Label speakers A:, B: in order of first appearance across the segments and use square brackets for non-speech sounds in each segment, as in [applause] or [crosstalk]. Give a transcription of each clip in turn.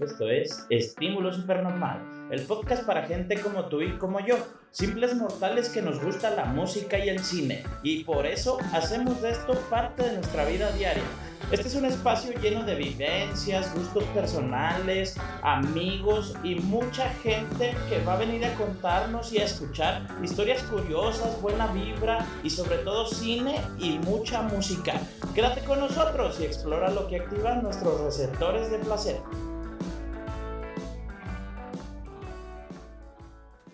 A: Esto es Estímulo Supernormal, el podcast para gente como tú y como yo, simples mortales que nos gusta la música y el cine, y por eso hacemos de esto parte de nuestra vida diaria. Este es un espacio lleno de vivencias, gustos personales, amigos y mucha gente que va a venir a contarnos y a escuchar historias curiosas, buena vibra y sobre todo cine y mucha música. Quédate con nosotros y explora lo que activa nuestros receptores de placer.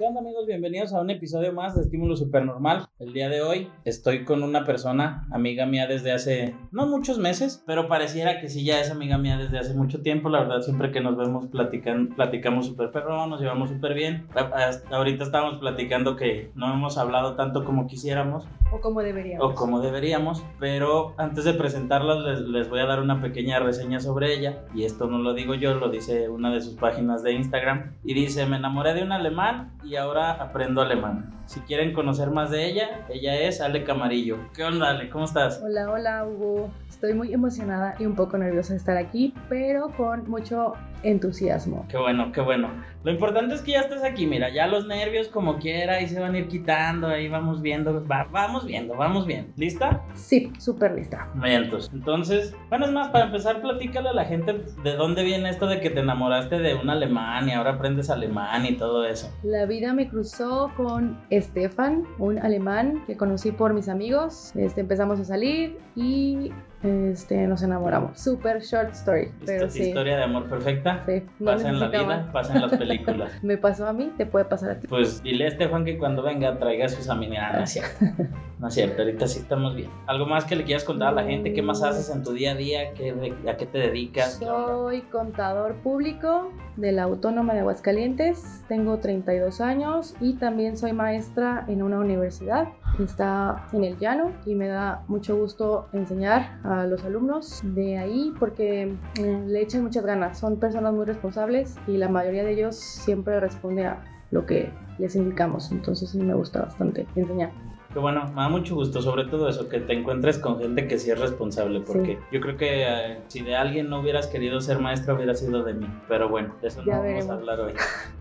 A: ¿Qué onda amigos? Bienvenidos a un episodio más de Estímulo Supernormal. El día de hoy estoy con una persona, amiga mía desde hace no muchos meses, pero pareciera que sí ya es amiga mía desde hace mucho tiempo. La verdad, siempre que nos vemos platican, platicamos súper perrón, nos llevamos súper bien. Hasta ahorita estábamos platicando que no hemos hablado tanto como quisiéramos.
B: O como deberíamos.
A: O como deberíamos, pero antes de presentarlas les, les voy a dar una pequeña reseña sobre ella. Y esto no lo digo yo, lo dice una de sus páginas de Instagram. Y dice, me enamoré de un alemán y ahora aprendo alemán. Si quieren conocer más de ella, ella es Ale Camarillo. ¿Qué onda, Ale? ¿Cómo estás?
B: Hola, hola, Hugo. Estoy muy emocionada y un poco nerviosa de estar aquí, pero con mucho entusiasmo.
A: Qué bueno, qué bueno. Lo importante es que ya estés aquí, mira, ya los nervios como quiera, ahí se van a ir quitando, ahí vamos viendo, vamos viendo, vamos viendo. ¿Lista?
B: Sí, súper lista.
A: Vientos. Entonces, bueno, es más, para empezar, platícale a la gente de dónde viene esto de que te enamoraste de un alemán y ahora aprendes alemán y todo eso.
B: La vida me cruzó con Stefan, un alemán que conocí por mis amigos. Este, empezamos a salir y este, nos enamoramos. Super short story. Pero sí.
A: Historia de amor perfecta.
B: Sí, no
A: pasa en la vida, pasa en las películas. [laughs]
B: Me pasó a mí, te puede pasar a ti.
A: Pues dile a este Juan que cuando venga traiga sus amigas. Ah, no es cierto. [laughs] No es cierto, ahorita sí estamos bien. ¿Algo más que le quieras contar a la gente? ¿Qué más haces en tu día a día? ¿Qué, de- ¿A qué te dedicas?
B: Soy contador público de la Autónoma de Aguascalientes, tengo 32 años y también soy maestra en una universidad está en el llano y me da mucho gusto enseñar a los alumnos de ahí porque eh, le echan muchas ganas, son personas muy responsables y la mayoría de ellos siempre responde a lo que les indicamos, entonces me gusta bastante enseñar.
A: Que bueno, me da mucho gusto, sobre todo eso, que te encuentres con gente que sí es responsable, porque
B: Sí.
A: yo creo que eh, si de alguien no hubieras querido ser maestra, hubiera sido de mí. Pero bueno, de eso
B: Ya
A: no
B: veremos.
A: vamos a hablar hoy.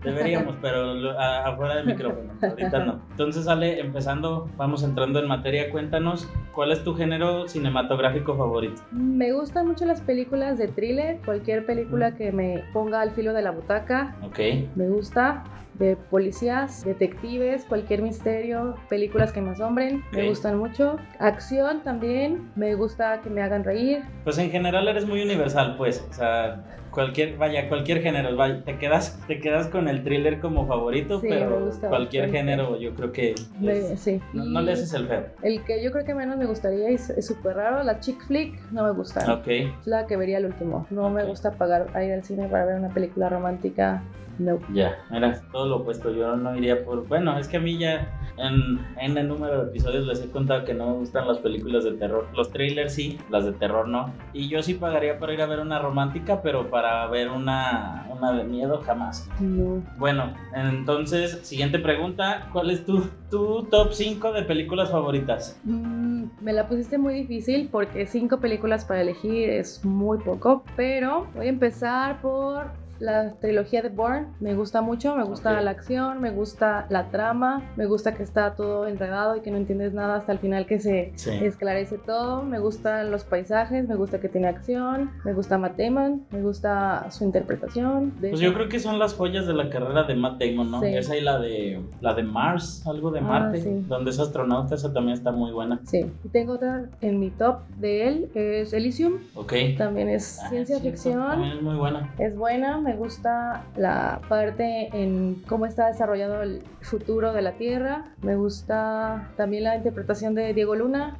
A: Deberíamos, pero lo- a- afuera del micrófono, ahorita no. Entonces, Ale, empezando, vamos entrando en materia, cuéntanos, ¿cuál es tu género cinematográfico favorito?
B: Me gustan mucho las películas de thriller, cualquier película que me ponga al filo de la butaca
A: Ok,
B: Me gusta de policías, detectives, cualquier misterio, películas que me asombren,
A: Ok.
B: me gustan mucho. Acción también, me gusta que me hagan reír.
A: pues en general eres muy universal, pues, o sea, cualquier, vaya, cualquier género, vaya, te quedas, te quedas con el thriller como favorito,
B: Sí,
A: pero cualquier
B: bastante.
A: género yo creo que es-
B: sí.
A: no, le haces el feo.
B: El que yo creo que menos me gustaría y es súper raro, la chick flick, no me gusta.
A: Ok.
B: Es la que vería el último. No me gusta pagar a ir al cine para ver una película romántica. No.
A: Ya, era todo lo opuesto. Yo no iría por. Bueno, es que a mí ya en, en el número de episodios les he contado que no me gustan las películas de terror. Los trailers sí, las de terror no. Y yo sí pagaría para ir a ver una romántica, pero para ver una, una de miedo jamás.
B: No.
A: Bueno, entonces, siguiente pregunta: ¿Cuál es tu, tu top 5 de películas favoritas?
B: Mm, me la pusiste muy difícil porque cinco películas para elegir es muy poco, pero voy a empezar por la trilogía de Bourne. Me gusta mucho, me gusta la acción, me gusta la trama, me gusta que está todo enredado y que no entiendes nada hasta el final que se
A: Sí.
B: esclarece todo. Me gustan los paisajes, me gusta que tiene acción, me gusta Matt Damon, me gusta su interpretación. De
A: Pues yo creo que son las joyas de la carrera de Matt Damon, ¿no?
B: Sí.
A: Esa y la de la de Mars, algo de
B: Ah,
A: Marte,
B: sí.
A: donde es astronauta, esa también está muy buena.
B: Sí, y tengo otra en mi top de él, es Elysium.
A: Ok.
B: También es
A: Ah,
B: ciencia
A: cierto,
B: ficción.
A: También es muy buena.
B: Es buena, me gusta la parte en cómo está desarrollado el futuro de la Tierra, me gusta también la interpretación de Diego Luna,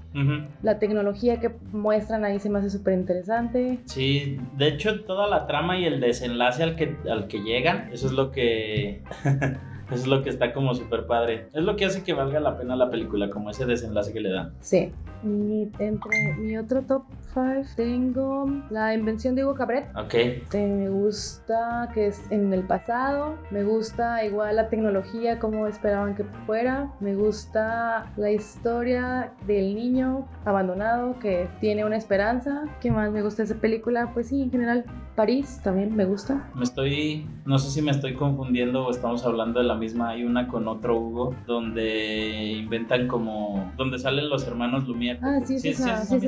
B: la tecnología que muestran ahí se me hace súper interesante.
A: Sí, de hecho toda la trama y el desenlace al que, al que llegan, eso es lo que [laughs] Eso es lo que está como súper padre. Es lo que hace que valga la pena la película, como ese desenlace que le dan.
B: Sí. Y entre mi otro top 5 tengo La invención de Hugo Cabret.
A: Ok.
B: Este, me gusta que es en el pasado. Me gusta igual la tecnología, como esperaban que fuera. Me gusta la historia del niño abandonado que tiene una esperanza. ¿Qué más me gusta de esa película? Pues sí, en general, París también me gusta.
A: Me estoy, no sé si me estoy confundiendo o estamos hablando de la misma. Hay una con otro Hugo donde inventan como, donde salen los hermanos Lumière.
B: Ah, sí, sí, sí, sí,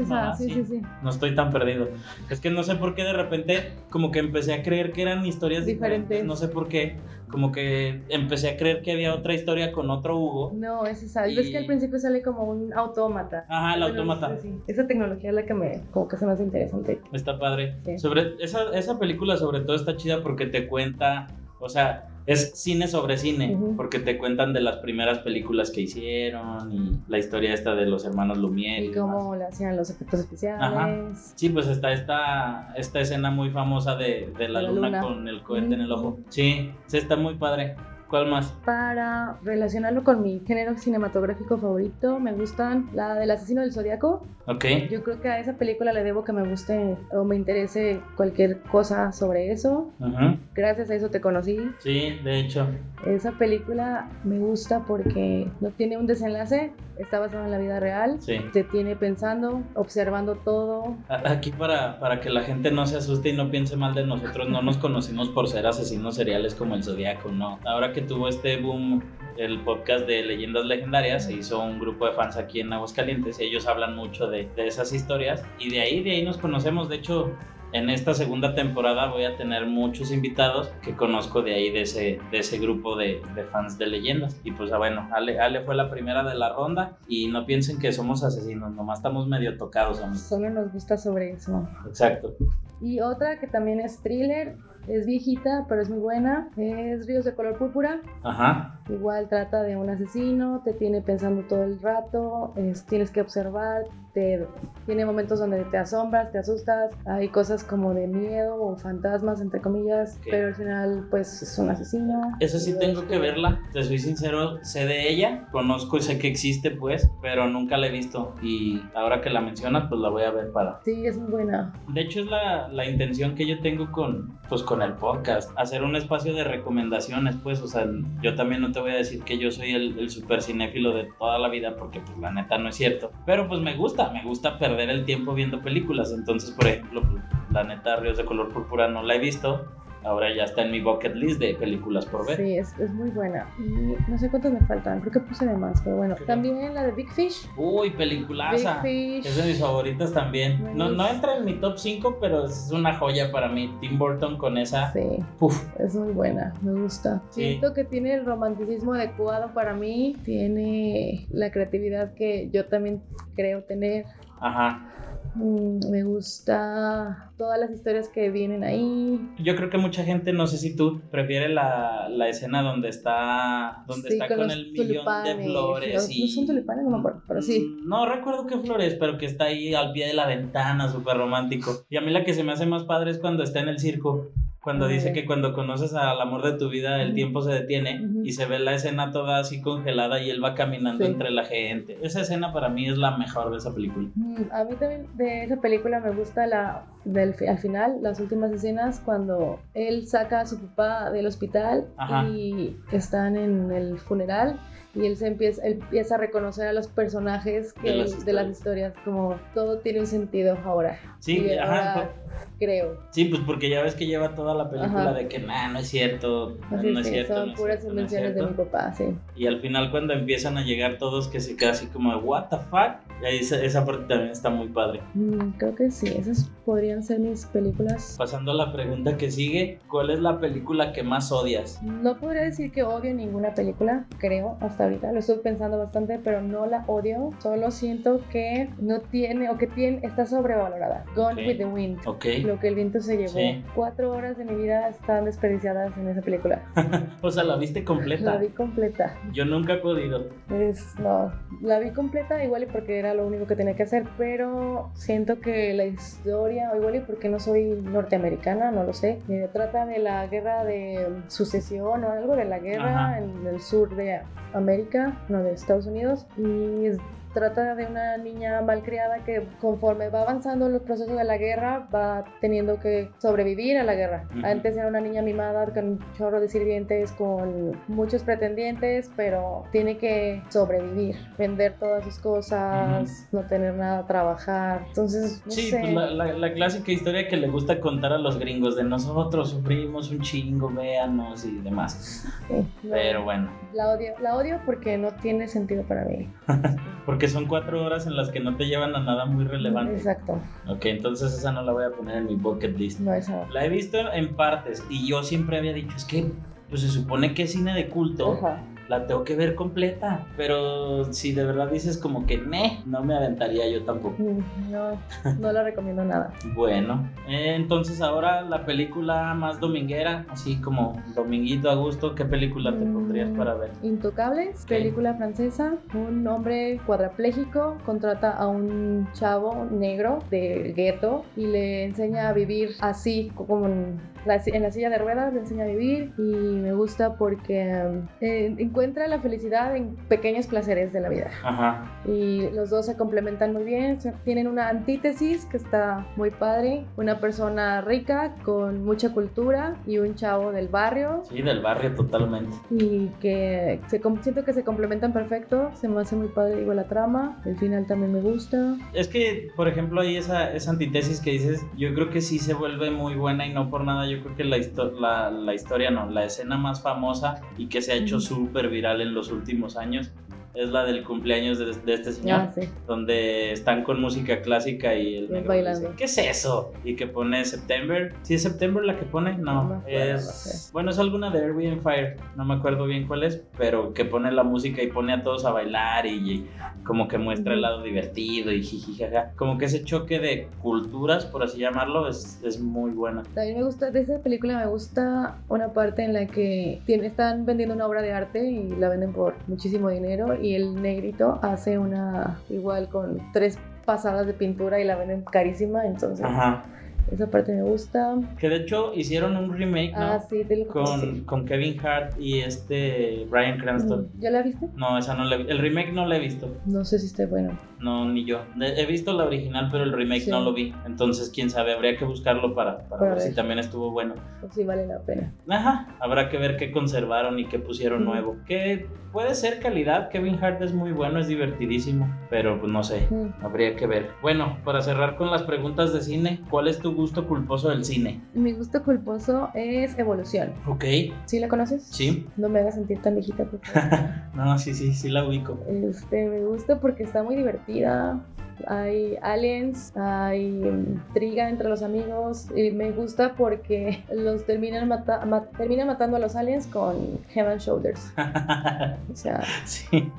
B: sí, sí.
A: No estoy tan perdido. Es que no sé por qué de repente como que empecé a creer que eran historias diferentes.
B: Diferentes.
A: No sé por qué. Como que empecé a creer que había otra historia con otro Hugo.
B: No, es esa.
A: Y-
B: Ves que al principio sale como un autómata.
A: Ajá, el
B: Bueno,
A: autómata.
B: sí. Esa tecnología es la que me, como que se me hace interesante.
A: Está padre.
B: Sí.
A: Sobre esa, esa película sobre todo está chida porque te cuenta, o sea, es cine sobre cine, porque te cuentan de las primeras películas que hicieron y la historia esta de los hermanos Lumière.
B: Y cómo le hacían los efectos especiales.
A: Ajá. Sí, pues está esta, esta escena muy famosa de, de la,
B: la
A: luna,
B: luna.
A: con el cohete en el ojo. Sí, sí, está muy padre. ¿Cuál más?
B: Para relacionarlo con mi género cinematográfico favorito, me gustan la del asesino del zodiaco.
A: Ok.
B: Yo creo que a esa película le debo que me guste o me interese cualquier cosa sobre eso.
A: Ujú.
B: Gracias a eso te conocí.
A: Sí, de hecho.
B: Esa película me gusta porque no tiene un desenlace, está basada en la vida real.
A: Sí.
B: Te tiene pensando, observando todo.
A: Aquí para, para que la gente no se asuste y no piense mal de nosotros, no nos conocimos por ser asesinos seriales como el Zodíaco, no. Ahora que tuvo este boom el podcast de leyendas legendarias, se hizo un grupo de fans aquí en Aguascalientes y ellos hablan mucho de, de esas historias y de ahí, de ahí nos conocemos. De hecho, en esta segunda temporada voy a tener muchos invitados que conozco de ahí, de ese, de ese grupo de, de fans de leyendas. Y pues ah, bueno, Ale, Ale fue la primera de la ronda y no piensen que somos asesinos, nomás estamos medio tocados, amigos.
B: Solo nos gusta sobre eso.
A: Exacto.
B: Y otra que también es thriller, es viejita, pero es muy buena, es Ríos de color púrpura.
A: Ajá.
B: Igual trata de un asesino, te tiene pensando todo el rato, es- tienes que observar, te, tiene momentos donde te asombras, te asustas, hay cosas como de miedo o fantasmas, entre comillas,
A: Ok.
B: pero al final pues es un asesino.
A: Esa sí tengo
B: es-
A: que verla, te soy sincero, sé de ella, conozco y sé que existe pues, pero nunca la he visto y ahora que la mencionas pues la voy a ver para...
B: Sí, es muy buena.
A: De hecho es la, la intención que yo tengo con, pues, con el podcast, hacer un espacio de recomendaciones pues, o sea, yo también no te voy a decir que yo soy el, el super cinéfilo de toda la vida porque pues la neta no es cierto, pero pues me gusta, me gusta perder el tiempo viendo películas, entonces por ejemplo, pues, la neta Ríos de color púrpura no la he visto. Ahora ya está en mi bucket list de películas por ver.
B: Sí, es, es muy buena. Y no sé cuántas me faltan, creo que puse de más, pero bueno. También la de Big Fish.
A: Uy,
B: Big
A: peliculaza.
B: Fish.
A: Es de mis favoritas también. No, no entra en mi top 5, pero es una joya para mí. Tim Burton con esa.
B: Sí.
A: Puf.
B: Es muy buena, me gusta.
A: Sí.
B: Siento que tiene el romanticismo adecuado para mí, tiene la creatividad que yo también creo tener.
A: Ajá.
B: Mm, me gusta todas las historias que vienen ahí.
A: Yo creo que mucha gente, no sé si tú, prefiere la, la escena donde está, donde
B: Sí,
A: está
B: con
A: el millón de flores.
B: Los-
A: y...
B: no son tulipanes, no me acuerdo, pero sí.
A: Mm, No recuerdo qué flores, pero que está ahí al pie de la ventana, súper romántico. Y a mí la que se me hace más padre es cuando está en el circo. Cuando dice que cuando conoces al amor de tu vida, el tiempo se detiene y se ve la escena toda así congelada y él va caminando
B: Sí.
A: entre la gente. Esa escena para mí es la mejor de esa película.
B: Mm, A mí también de esa película me gusta la del al final, las últimas escenas cuando él saca a su papá del hospital
A: Ajá.
B: y están en el funeral y él se empieza, él empieza a reconocer a los personajes que
A: De las
B: él- de las historias, como todo tiene un sentido ahora.
A: Sí,
B: Y
A: ajá,
B: ahora creo.
A: Sí, pues porque ya ves que lleva toda la película
B: Ajá.
A: de que nah, no es cierto,
B: Así
A: no es cierto.
B: son
A: no
B: puras
A: cierto, no es
B: invenciones de mi papá, sí.
A: Y al final cuando empiezan a llegar todos que se queda así como what the fuck, esa, esa parte también está muy padre.
B: Mm, creo que sí, esas podrían ser mis películas.
A: Pasando a la pregunta que sigue, ¿cuál es la película que más odias?
B: No podría decir que odio ninguna película, creo, hasta ahorita. Lo estoy pensando bastante, pero no la odio. Solo siento que no tiene, o que tiene, está sobrevalorada. Gone
A: Ok.
B: with the Wind.
A: Ok.
B: Lo que el viento se llevó.
A: Sí.
B: Cuatro horas de mi vida están desperdiciadas en esa película. [laughs]
A: o sea, la viste
B: La
A: completa.
B: vi completa.
A: Yo nunca he podido.
B: Es, no, la vi completa igual y porque era era lo único que tenía que hacer, pero siento que la historia, o igual y porque no soy norteamericana, no lo sé, eh, trata de la guerra de sucesión o algo de la guerra
A: Ajá.
B: en el sur de América, no de Estados Unidos, y es- trata de una niña malcriada que conforme va avanzando los procesos de la guerra va teniendo que sobrevivir a la guerra. Antes era una niña mimada con un chorro de sirvientes, con muchos pretendientes, pero tiene que sobrevivir, vender todas sus cosas, no tener nada, trabajar. Entonces, no
A: Sí,
B: sé.
A: pues la, la- la clásica historia que le gusta contar a los gringos de nosotros sufrimos un chingo, véanos y demás.
B: Sí,
A: Pero bueno,
B: la odio, la odio porque no tiene sentido para mí. [laughs]
A: porque son cuatro horas en las que no te llevan a nada muy relevante.
B: Exacto,
A: Ok, entonces esa no la voy a poner en mi bucket list.
B: no esa.
A: La he visto en partes y yo siempre había dicho, es que pues se supone que es cine de culto,
B: Ajá.
A: La tengo que ver completa, pero si de verdad dices como que "Meh", no me aventaría yo tampoco.
B: Mm, No, no la recomiendo nada. [laughs]
A: Bueno, entonces ahora la película más dominguera, así como dominguito a gusto, ¿qué película te pondrías
B: Mm.
A: para ver?
B: Intocables, película francesa. Un hombre cuadrapléjico contrata a un chavo negro del gueto y le enseña a vivir así, como la, en la silla de ruedas, le enseña a vivir. Y me gusta porque eh, encuentra la felicidad en pequeños placeres de la vida.
A: Ajá,
B: Y los dos se complementan muy bien. Tienen una antítesis que está muy padre. Una persona rica con mucha cultura y un chavo del barrio
A: sí, del barrio totalmente.
B: y que se, siento que se complementan perfecto, se me hace muy padre, digo, la trama, el final también me gusta.
A: Es que, por ejemplo, ahí esa, esa antítesis que dices, yo creo que sí se vuelve muy buena y no por nada, yo creo que la, histo- la, la historia no, la escena más famosa y que se ha hecho súper viral en los últimos años es la del cumpleaños de, de este señor.
B: Ah, sí.
A: donde están con música clásica y el negro dice, ¿qué es eso? Y que pone September. ¿Sí es September la que pone?
B: No
A: No,
B: acuerdo,
A: es...
B: no sé.
A: Bueno, es alguna de Airbnb Fire, no me acuerdo bien cuál es, pero que pone la música y pone a todos a bailar y, y como que muestra el lado divertido y jijijaja. Como que ese choque de culturas, por así llamarlo, es, es muy buena.
B: También me gusta, de esa película me gusta una parte en la que tiene, están vendiendo una obra de arte y la venden por muchísimo dinero y el negrito hace una igual con tres pasadas de pintura y la venden carísima, entonces
A: Ajá.
B: Esa parte me gusta.
A: Que de hecho hicieron un remake, ¿no?
B: Ah, sí, te lo
A: con,
B: sí.
A: con Kevin Hart y este Brian Cranston.
B: ¿Ya la viste?
A: No, esa no la. El remake no la he visto.
B: No sé si está bueno.
A: No, ni yo. He visto la original, pero el remake
B: Sí.
A: no lo vi. Entonces, quién sabe, habría que buscarlo para, para
B: Para
A: ver, si
B: ver.
A: también estuvo bueno.
B: O si vale la pena.
A: Ajá, habrá que ver qué conservaron y qué pusieron
B: Ujú.
A: nuevo. Que puede ser calidad. Kevin Hart es muy bueno, es divertidísimo. Pero pues no sé.
B: Mm.
A: Habría que ver. Bueno, para cerrar con las preguntas de cine, ¿cuál es tu gusto culposo del cine?
B: Mi gusto culposo es Evolución.
A: Ok,
B: ¿Sí la conoces?
A: sí.
B: No me hagas sentir tan viejita, por favor. [laughs]
A: No, sí, sí, sí la ubico.
B: Este, me gusta porque está muy divertida. Hay aliens, hay mm, intriga entre los amigos. Y me gusta porque los terminan, mata- ma- terminan matando a los aliens con Head and Shoulders. [laughs] O sea,
A: sí.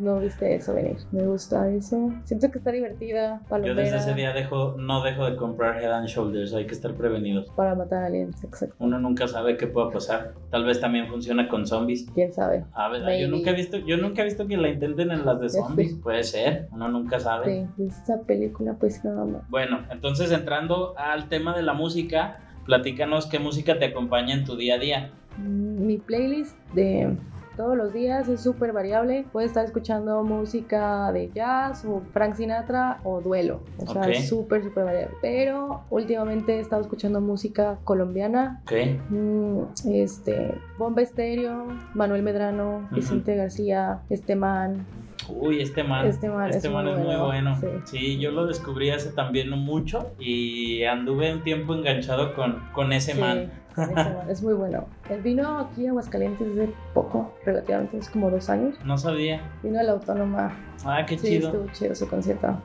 B: No viste eso venir. Me gusta eso. Siento que está divertida.
A: Yo
B: Palomera,
A: desde ese día dejo, no dejo de comprar Head and Shoulders, hay que estar prevenidos.
B: Para matar aliens, exacto.
A: Uno nunca sabe qué pueda pasar. Tal vez también funciona con zombies.
B: Quién sabe.
A: A ver, yo nunca he visto, yo nunca he visto que la intenten en las de zombies. Puede ser, uno nunca sabe.
B: Sí, esta película, pues nada más.
A: Bueno, entonces entrando al tema de la música, platícanos qué música te acompaña en tu día a día.
B: Mm, Mi playlist de todos los días es súper variable. Puedo estar escuchando música de jazz o Frank Sinatra o duelo. O sea, es súper, súper variable. Pero últimamente he estado escuchando música colombiana.
A: ¿Ok?
B: Mm, este, Bomba Estéreo, Manuel Medrano. Vicente García, este man.
A: Uy, este man.
B: Este man es
A: man
B: muy
A: es muy
B: bueno,
A: bueno.
B: sí.
A: Sí. yo lo descubrí hace también no mucho y anduve un tiempo enganchado con, con ese
B: Sí,
A: man.
B: ese man es muy bueno. Él vino aquí a Aguascalientes hace poco, relativamente, es como dos años.
A: No sabía.
B: Vino a la Autónoma.
A: Ah, qué
B: Sí,
A: chido.
B: estuvo chido su concierto.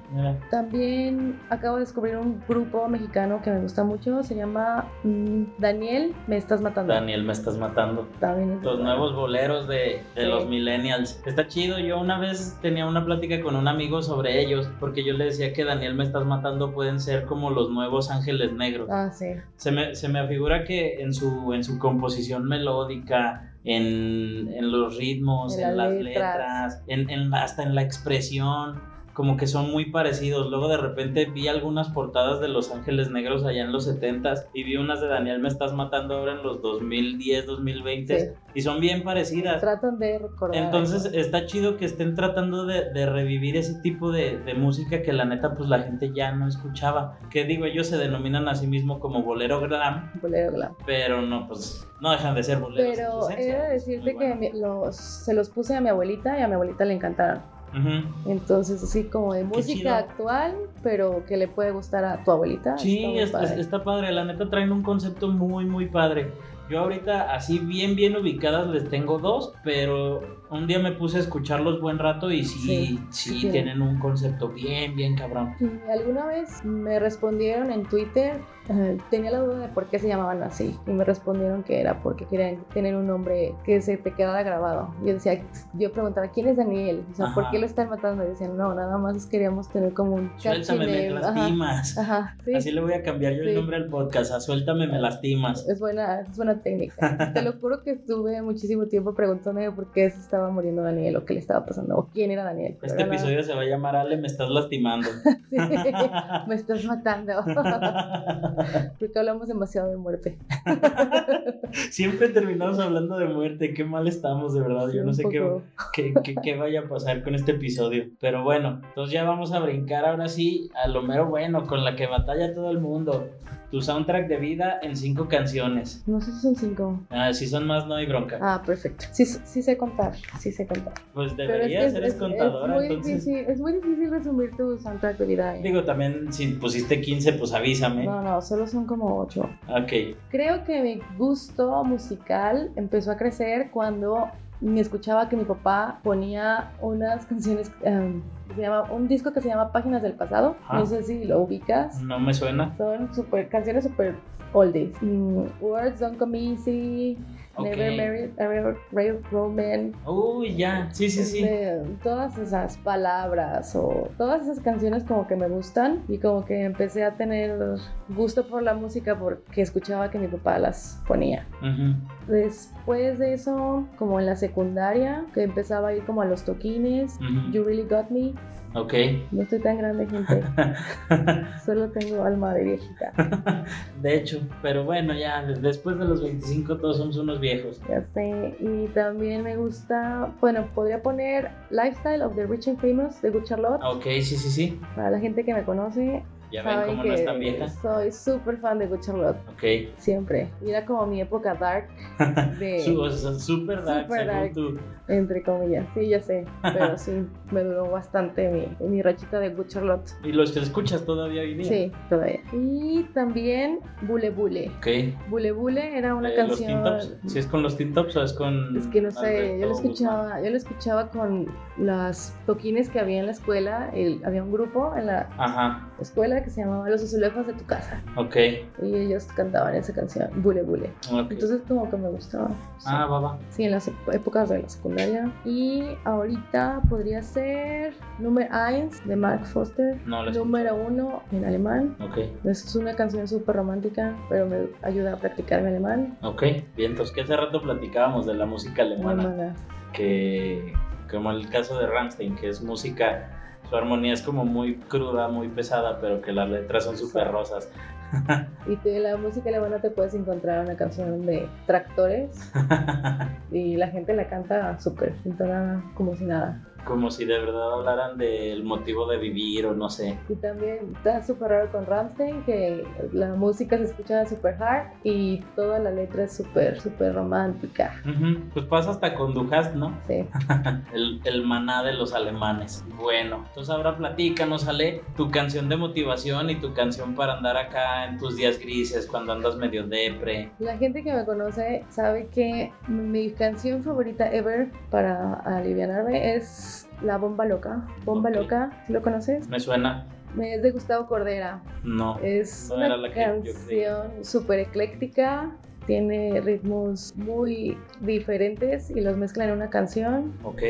B: También acabo de descubrir un grupo mexicano que me gusta mucho. Se llama mm, Daniel, me estás matando.
A: Daniel, me estás matando.
B: También es
A: Los nuevos boleros de, de
B: Sí.
A: los millennials. Está chido. Yo una vez tenía una plática con un amigo sobre ellos, porque yo le decía que Daniel me estás matando pueden ser como los nuevos ángeles negros.
B: Ah, sí.
A: Se me, se me afigura que en su, en su composición melódica, en, en los ritmos,
B: En
A: en,
B: las letras.
A: letras, en, hasta en la expresión, como que son muy parecidos. Luego de repente vi algunas portadas de Los Ángeles Negros allá en los 70s y vi unas de Daniel Me Estás Matando ahora en los 2010, 2020
B: Sí.
A: y son bien parecidas.
B: Tratan de recordar.
A: Entonces
B: eso.
A: está chido que estén tratando de, de revivir ese tipo de, de música que la neta pues la gente ya no escuchaba. Que digo, ellos se denominan a sí mismo como bolero glam,
B: Bolero glam.
A: pero no, pues no dejan de ser boleros.
B: Pero he de decirte
A: Muy bueno.
B: que los, se los puse a mi abuelita y a mi abuelita le encantaron. Entonces, así como de música actual, pero que le puede gustar a tu abuelita.
A: Sí,
B: está
A: es-
B: padre.
A: está padre. La neta traen un concepto muy, muy padre. Yo ahorita así bien, bien ubicadas les tengo dos, pero un día me puse a escucharlos buen rato y sí,
B: Sí,
A: sí,
B: sí tienen.
A: un concepto bien, bien cabrón.
B: Y alguna vez me respondieron en Twitter, eh, tenía la duda de por qué se llamaban así, y me respondieron que era porque querían tener un nombre que se te quedara grabado. Yo decía, yo preguntaba, ¿quién es Daniel? O sea, ¿por qué lo están matando? Y decían, no, nada más queríamos tener como un
A: Suéltame, me
B: name". Ajá,
A: lastimas.
B: Ajá, sí.
A: Así le voy a cambiar yo el nombre al podcast, a Suéltame, me lastimas.
B: Es buena, es buena técnica. Te lo juro que estuve muchísimo tiempo preguntándome por qué se estaba muriendo Daniel o qué le estaba pasando o quién era Daniel.
A: Este
B: era nada-
A: episodio se va a llamar Ale, me estás lastimando. [laughs]
B: Sí, me estás matando. [laughs] Porque hablamos demasiado de muerte. [laughs]
A: Siempre terminamos hablando de muerte, qué mal estamos, de verdad. Yo no sé qué, qué, qué- qué vaya a pasar con este episodio. Pero bueno, entonces ya vamos a brincar ahora sí a lo mero bueno, con la que batalla todo el mundo. Tu soundtrack de vida en cinco canciones.
B: No sé si son cinco.
A: Ah, si son más, no hay bronca.
B: Ah, perfecto. Sí, sí sé contar, sí sé contar.
A: pues
B: Pero es que
A: deberías,
B: es,
A: eres
B: es-
A: contadora,
B: es muy
A: entonces.
B: difícil, es muy difícil resumir tu soundtrack de vida. ¿eh?
A: Digo, también si pusiste 15, pues avísame.
B: No, no, solo son como ocho.
A: Ok.
B: Creo que mi gusto musical empezó a crecer cuando me escuchaba que mi papá ponía unas canciones, que se llama, un disco que se llama Páginas del Pasado.
A: Ajá.
B: No sé si lo ubicas.
A: No me suena.
B: Son super, canciones super oldies. Mm, Words Don't Come Easy,
A: Ok.
B: Never Married a Railroad Man.
A: Uy, ya. Sí, sí, sí.
B: de todas esas palabras o todas esas canciones como que me gustan y como que empecé a tener gusto por la música porque escuchaba que mi papá las ponía.
A: Ujú.
B: Después de eso, como en la secundaria, que empezaba a ir como a los toquines,
A: Ujú.
B: You Really Got Me,
A: Ok.
B: no estoy tan grande gente, [laughs] solo tengo alma de viejita. [laughs]
A: De hecho, pero bueno, ya después de los 25 todos somos unos viejos.
B: Ya sé, y también me gusta, bueno, podría poner Lifestyle of the Rich and Famous de Good Charlotte.
A: Ok, sí, sí, sí.
B: Para la gente que me conoce,
A: Ya ven
B: saben
A: cómo
B: que
A: no es tan vieja.
B: soy súper fan de Good Charlotte,
A: Ok.
B: siempre. Y era como mi época dark, [laughs] de,
A: super dark,
B: Super
A: según
B: dark.
A: tú.
B: Entre comillas. Sí, ya sé, pero [laughs] sí, me duró bastante mi, mi rachita de Good Charlotte.
A: Y los que escuchas todavía hoy día.
B: Sí, todavía. Y también Bule Bule.
A: Ok.
B: Bule Bule era una
A: Eh, ¿Los Teen
B: canción...
A: Tops? ¿Si es con los Teen Tops o es con.?
B: Es que no sé, yo lo escuchaba, yo lo escuchaba con las toquines que había en la escuela, el- había un grupo en la
A: Ajá,
B: escuela que se llamaba Los Azulejos de tu casa
A: ok.
B: y ellos cantaban esa canción, Bule Bule.
A: ok.
B: Entonces como que me gustaba. sí.
A: ah, va, va.
B: Sí, en las épocas de la secundaria. Y ahorita podría ser Nummer 1 de Mark Foster.
A: No
B: Número 1 en alemán.
A: Ok,
B: Es una canción súper romántica, pero me ayuda a practicar mi alemán.
A: ok. Bien, entonces que hace rato platicábamos de la música alemana.
B: Alemana.
A: que como el caso de Rammstein, que es música, su armonía es como muy cruda, muy pesada, pero que las letras son súper rosas. [laughs]
B: Y la música alemana te puedes encontrar una canción de tractores [laughs] y la gente la canta súper entonada como si nada.
A: Como si de verdad hablaran del motivo de vivir o no sé.
B: Y también está súper raro con Rammstein que la música se escucha súper hard y toda la letra es súper, súper romántica.
A: Ujú, Pues pasa hasta con Du Hast, ¿no?
B: Sí. [laughs]
A: El, el maná de los alemanes. Bueno, entonces ahora platícanos, Ale, tu canción de motivación y tu canción para andar acá en tus días grises, cuando andas medio depre.
B: La gente que me conoce sabe que mi canción favorita ever para aliviarme es La Bomba Loca. Bomba. Loca, ¿sí lo conoces?
A: ¿Me suena?
B: Es de Gustavo Cordera.
A: No.
B: Es
A: No era
B: una canción súper ecléctica. Tiene ritmos muy diferentes y los mezcla en una canción.
A: Ok,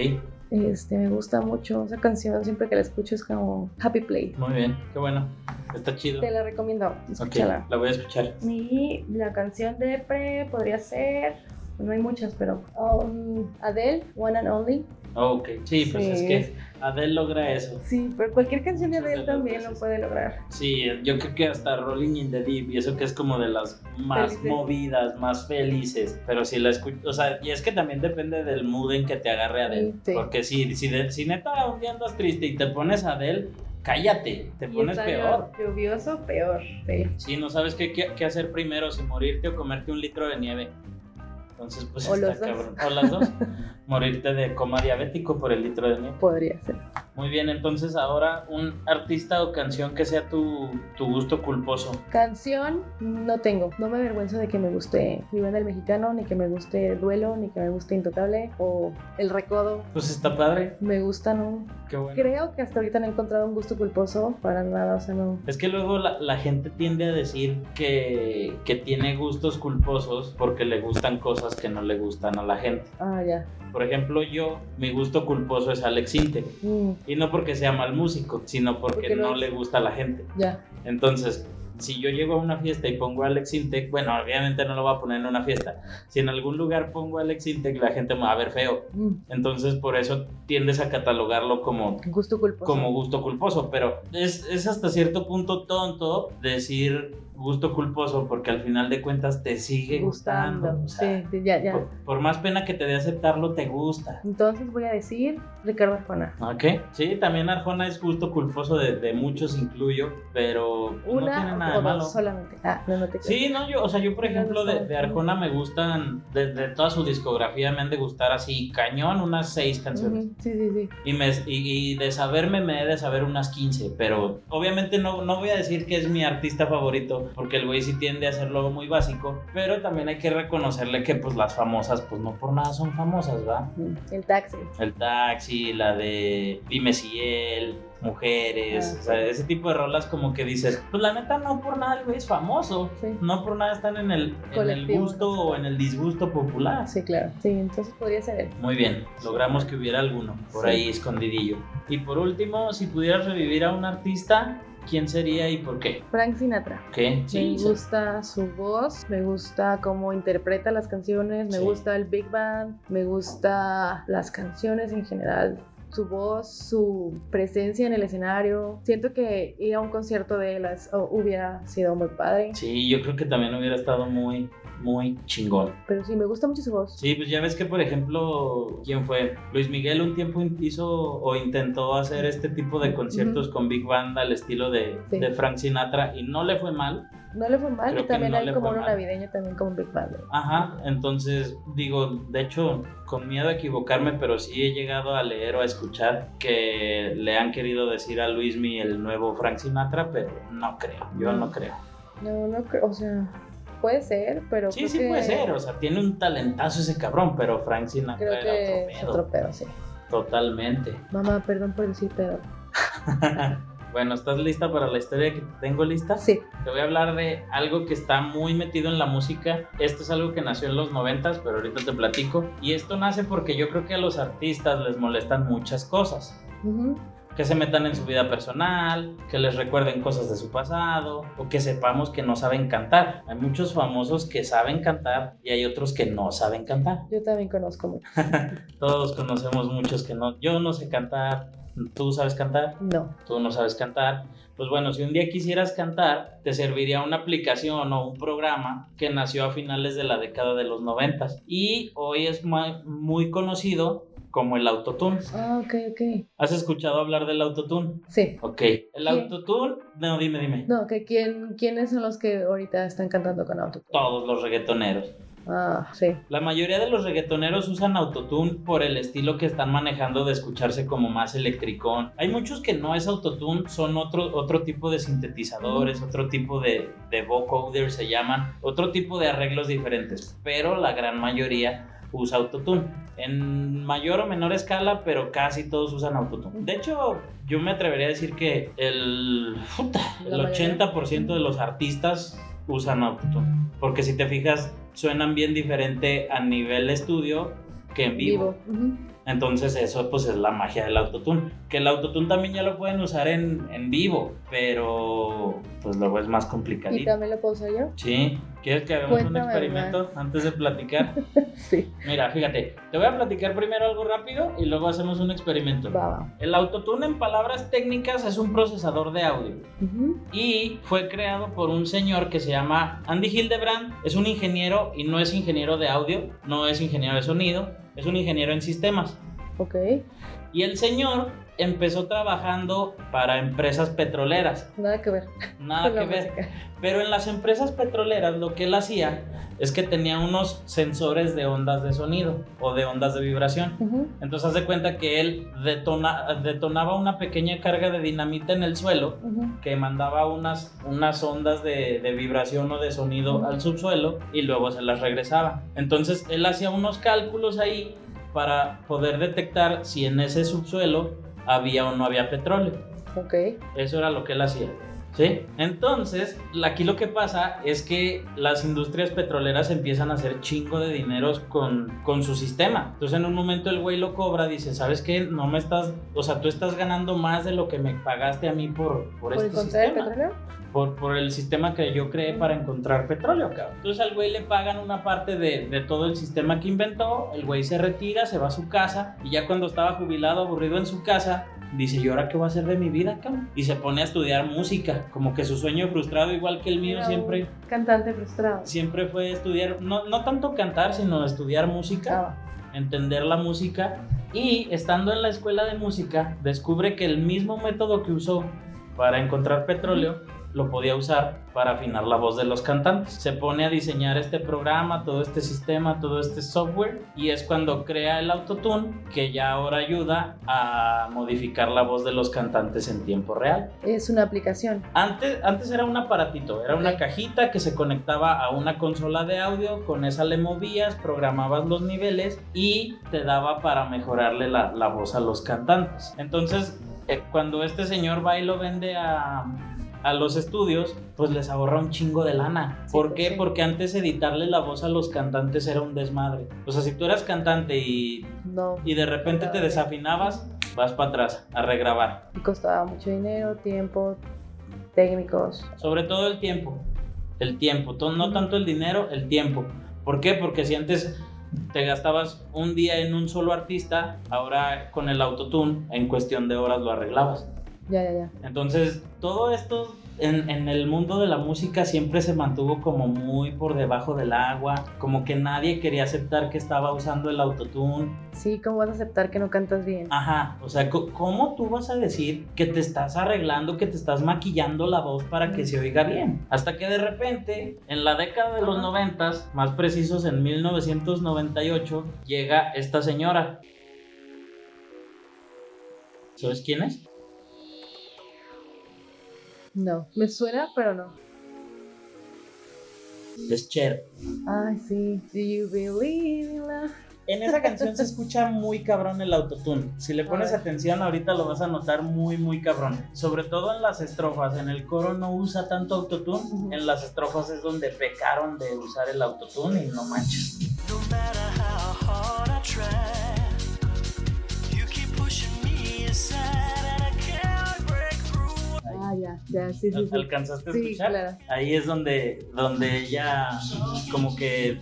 B: Este, me gusta mucho esa canción. Siempre que la escucho es como Happy Play.
A: muy bien, qué bueno. Está chido.
B: Te la recomiendo.
A: Ok,
B: Escúchala.
A: la voy a escuchar.
B: Y la canción de Pre podría ser, no hay muchas, pero um, Adele, One and Only.
A: Ok, sí, pues
B: Sí.
A: es que Adele logra eso.
B: Sí, pero cualquier canción de Adele también lo puede lograr.
A: Sí, yo creo que hasta Rolling in the Deep y eso que es como de las más
B: Felices.
A: movidas, más felices. Pero si la escucho, o sea, y es que también depende del mood en que te agarre Adele.
B: Sí.
A: Porque si, si, de- si neta un día andas triste y te pones Adele, cállate, te
B: Y
A: pones peor.
B: Lluvioso, peor. Sí.
A: Sí, no sabes qué, qué, qué hacer primero, si morirte o comerte un litro de nieve. Entonces, pues
B: O
A: está cabrón. O las dos. [laughs] Morirte de coma diabético por el litro de nieve.
B: Podría ser.
A: Muy bien, entonces ahora un artista o canción que sea tu, tu gusto culposo.
B: Canción no tengo. No me avergüenzo de que me guste Vivienda del Mexicano, ni que me guste Duelo, ni que me guste Intocable o El Recodo.
A: Pues está padre,
B: Me gustan, ¿no?
A: qué bueno.
B: Creo que hasta ahorita no he encontrado un gusto culposo para nada, o sea, no.
A: Es que luego la, la gente tiende a decir que, que tiene gustos culposos porque le gustan cosas que no le gustan a la gente.
B: Ah, ya.
A: Por ejemplo, yo, mi gusto culposo es Alex Intec.
B: Mm,
A: Y no porque sea mal músico, sino porque
B: Porque no
A: no le gusta a la gente.
B: ya.
A: Entonces, si yo llego a una fiesta y pongo a Alex Intec, bueno, obviamente no lo voy a poner en una fiesta. Si en algún lugar pongo a Alex Intec, la gente me va a ver feo.
B: Mm,
A: Entonces, por eso tiendes a catalogarlo como
B: gusto culposo.
A: como gusto culposo, pero es, es hasta cierto punto tonto decir gusto culposo porque al final de cuentas te sigue gustando.
B: gustando.
A: o sea,
B: sí, ya, ya.
A: por, por más pena que te dé aceptarlo, te gusta.
B: Entonces voy a decir Ricardo Arjona.
A: ¿Ok? Sí, también Arjona es gusto culposo de, de muchos, incluyo, pero no tiene
B: Una
A: nada de malo.
B: solamente. Ah, no, no te creo.
A: Sí, no, yo, o sea, yo por ejemplo de, de. Arjona me gustan, de, de toda su discografía me han de gustar así, cañón, unas seis canciones.
B: Ujú, Sí, sí, sí.
A: Y, me, y, y de saberme me he de saber unas 15, pero obviamente no, no voy a decir que es mi artista favorito, porque el güey sí tiende a hacerlo muy básico, pero también hay que reconocerle que pues las famosas pues no por nada son famosas, ¿va?
B: El taxi.
A: El taxi, la de Dime si él, mujeres,
B: Ah,
A: o sea, ese tipo de rolas como que dices, pues la neta no por nada el güey es famoso,
B: Sí.
A: no por nada están en el, en el gusto o en el disgusto popular.
B: Sí, claro. Sí, entonces podría ser él.
A: Muy bien, logramos que hubiera alguno por
B: Sí.
A: ahí escondidillo. Y por último, si pudieras revivir a un artista, ¿quién sería y por qué?
B: Frank Sinatra.
A: ¿Qué?
B: me
A: sí.
B: gusta su voz, me gusta cómo interpreta las canciones, me
A: Sí.
B: gusta el Big Band, me gusta las canciones en general, su voz, su presencia en el escenario. Siento que ir a un concierto de él es- o- hubiera sido muy padre,
A: Sí, yo creo que también hubiera estado muy, muy chingón.
B: pero sí, me gusta mucho su voz.
A: Sí, pues ya ves que, por ejemplo, ¿quién fue? Luis Miguel un tiempo hizo o intentó hacer este tipo de conciertos con Big Band al estilo de,
B: Sí.
A: de Frank Sinatra y no le fue mal.
B: No le fue mal
A: Creo
B: y también
A: no
B: hay como uno
A: mal.
B: navideño también como Big Band.
A: Ajá, entonces digo, de hecho, con miedo a equivocarme, pero sí he llegado a leer o a escuchar que le han querido decir a Luismi el nuevo Frank Sinatra, pero no creo, yo no creo.
B: No, no creo, o sea, puede ser, pero
A: Sí, sí
B: que-
A: puede ser, o sea, tiene un talentazo ese cabrón, pero Frank Sinatra
B: Creo que
A: era
B: es
A: otro
B: otro
A: pedo,
B: pedo, sí.
A: totalmente.
B: Mamá, perdón por decir pedo. [laughs]
A: bueno, ¿estás lista para la historia que te tengo lista?
B: Sí.
A: Te voy a hablar de algo que está muy metido en la música. Esto es algo que nació en los noventas, pero ahorita te platico. Y esto nace porque yo creo que a los artistas les molestan muchas cosas.
B: Ujú.
A: Que se metan en su vida personal, que les recuerden cosas de su pasado, o que sepamos que no saben cantar. Hay muchos famosos que saben cantar y hay otros que no saben cantar.
B: Yo también conozco mucho. [laughs]
A: Todos conocemos muchos que no. Yo no sé cantar, tú sabes cantar,
B: No.
A: tú no sabes cantar. Pues bueno, si un día quisieras cantar, te serviría una aplicación o un programa que nació a finales de la década de los noventas y hoy es muy conocido como el autotune.
B: Ah, ok, ok.
A: ¿Has escuchado hablar del autotune?
B: Sí.
A: Ok, el autotune, no, dime, dime.
B: No, que quién, quiénes son los que ahorita están cantando con auto.
A: Todos los reggaetoneros.
B: Ah, sí.
A: La mayoría de los reggaetoneros usan autotune por el estilo que están manejando de escucharse como más electricón. Hay muchos que no es autotune, son otro, otro tipo de sintetizadores, otro tipo de, de vocoders se llaman, otro tipo de arreglos diferentes, pero la gran mayoría usa autotune. En mayor o menor escala, pero casi todos usan autotune. De hecho, yo me atrevería a decir que el, puta, el
B: La mayoría.
A: 80% de los artistas usan autotune. Porque si te fijas, suenan bien diferente a nivel estudio que en vivo. Entonces eso pues es la magia del autotune. Que el autotune también ya lo pueden usar en, en vivo, pero pues luego es más
B: ¿Y
A: complicadito.
B: también lo puedo usar yo?
A: Sí, ¿quieres que hagamos un experimento antes de platicar? [laughs]
B: Sí.
A: Mira, fíjate, te voy a platicar primero algo rápido y luego hacemos un experimento. El autotune en palabras técnicas es un procesador de audio y fue creado por un señor que se llama Andy Hildebrand. Es un ingeniero y no es ingeniero de audio, no es ingeniero de sonido, es un ingeniero en sistemas.
B: Ok.
A: Y el señor empezó trabajando para empresas petroleras.
B: Nada que ver.
A: Nada que ver. Pero en las empresas petroleras lo que él hacía es que tenía unos sensores de ondas de sonido o de ondas de vibración.
B: Ujú.
A: Entonces haz de cuenta que él detona- detonaba una pequeña carga de dinamita en el suelo que mandaba unas, unas ondas de, de vibración o de sonido al subsuelo y luego se las regresaba. Entonces él hacía unos cálculos ahí para poder detectar si en ese subsuelo había o no había petróleo.
B: Ok.
A: Eso era lo que él hacía. ¿Sí? Entonces, aquí lo que pasa es que las industrias petroleras empiezan a hacer chingo de dineros con, con su sistema. Entonces, en un momento el güey lo cobra, dice, ¿sabes qué? No me estás, o sea, tú estás ganando más de lo que me pagaste a mí por, por,
B: ¿Por
A: este
B: el
A: sistema
B: petróleo?
A: Por, por el sistema que yo creé para encontrar petróleo, cabrón. Entonces al güey le pagan una parte de, de todo el sistema que inventó, el güey se retira, se va a su casa y ya cuando estaba jubilado, aburrido en su casa, dice, ¿y ahora qué voy a hacer de mi vida, cabrón? Y se pone a estudiar música, como que su sueño frustrado, igual que el mío,
B: Era
A: siempre,
B: Cantante frustrado.
A: siempre fue estudiar, no, no tanto cantar, sino estudiar música
B: Ah,
A: entender la música y estando en la escuela de música descubre que el mismo método que usó para encontrar petróleo lo podía usar para afinar la voz de los cantantes. Se pone a diseñar este programa, todo este sistema, todo este software y es cuando crea el autotune que ya ahora ayuda a modificar la voz de los cantantes en tiempo real.
B: es una aplicación.
A: Antes, antes era un aparatito, era una cajita que se conectaba a una consola de audio, con esa le movías, programabas los niveles y te daba para mejorarle la, la voz a los cantantes. Entonces, eh, cuando este señor va y lo vende a, a los estudios, pues les ahorra un chingo de lana.
B: Sí,
A: ¿Por
B: pues
A: qué?
B: sí.
A: Porque antes editarle la voz a los cantantes era un desmadre. O sea, si tú eras cantante y,
B: No.
A: y de repente te desafinabas, vas para atrás a regrabar.
B: Y costaba mucho dinero, tiempo, técnicos.
A: Sobre todo el tiempo. El tiempo. No tanto el dinero, el tiempo. ¿Por qué? Porque si antes te gastabas un día en un solo artista, ahora con el autotune, en cuestión de horas lo arreglabas.
B: Ya, ya, ya.
A: Entonces, todo esto en, en el mundo de la música siempre se mantuvo como muy por debajo del agua, como que nadie quería aceptar que estaba usando el autotune.
B: Sí, ¿cómo vas a aceptar que no cantas bien?
A: Ajá, o sea, ¿cómo tú vas a decir que te estás arreglando, que te estás maquillando la voz para que se oiga bien? Hasta que de repente, en la década de los noventas, más precisos en 1998, llega esta señora. ¿Sabes quién es?
B: No. Me suena, pero no.
A: Es Cher.
B: Ay, sí. Do you believe in love?
A: En esa canción se escucha muy cabrón el autotune. Si le pones atención ahorita lo vas a notar muy muy cabrón. Sobre todo en las estrofas. En el coro no usa tanto autotune. En las estrofas es donde pecaron de usar el autotune y no manches.
C: No
B: Ah, ya, ya, sí, sí.
A: ¿Al-
B: sí.
A: ¿Alcanzaste a
B: Sí,
A: escuchar?
B: claro.
A: Ahí es donde, donde ella como que